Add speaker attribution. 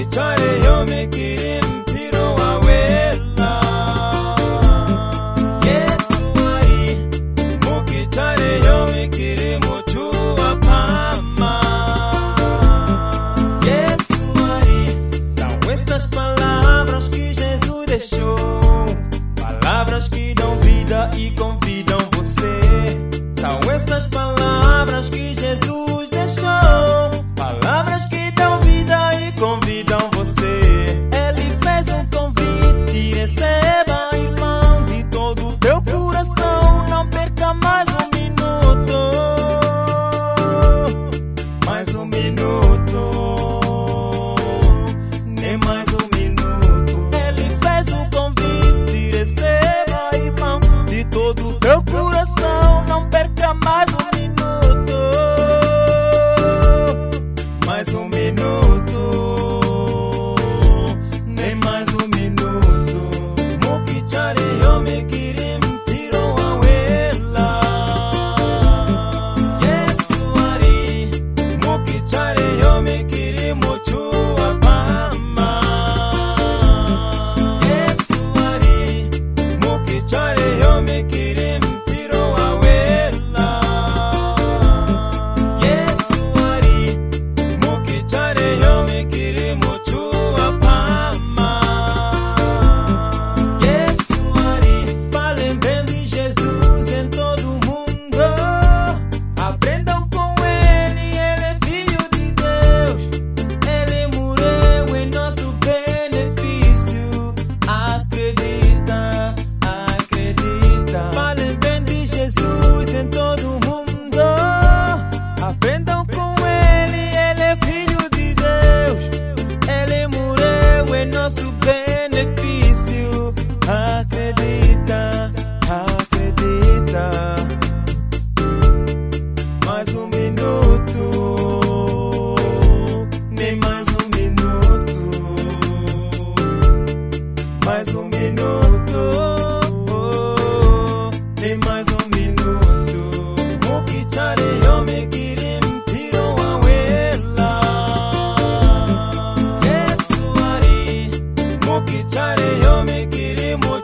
Speaker 1: bitore yomekire mpiro wawe yesu ari mukitare yomekire mutu é nosso benefício. Acredita, acredita. Mais um minuto, nem mais um minuto. Mais um minuto. kaleyo kilimo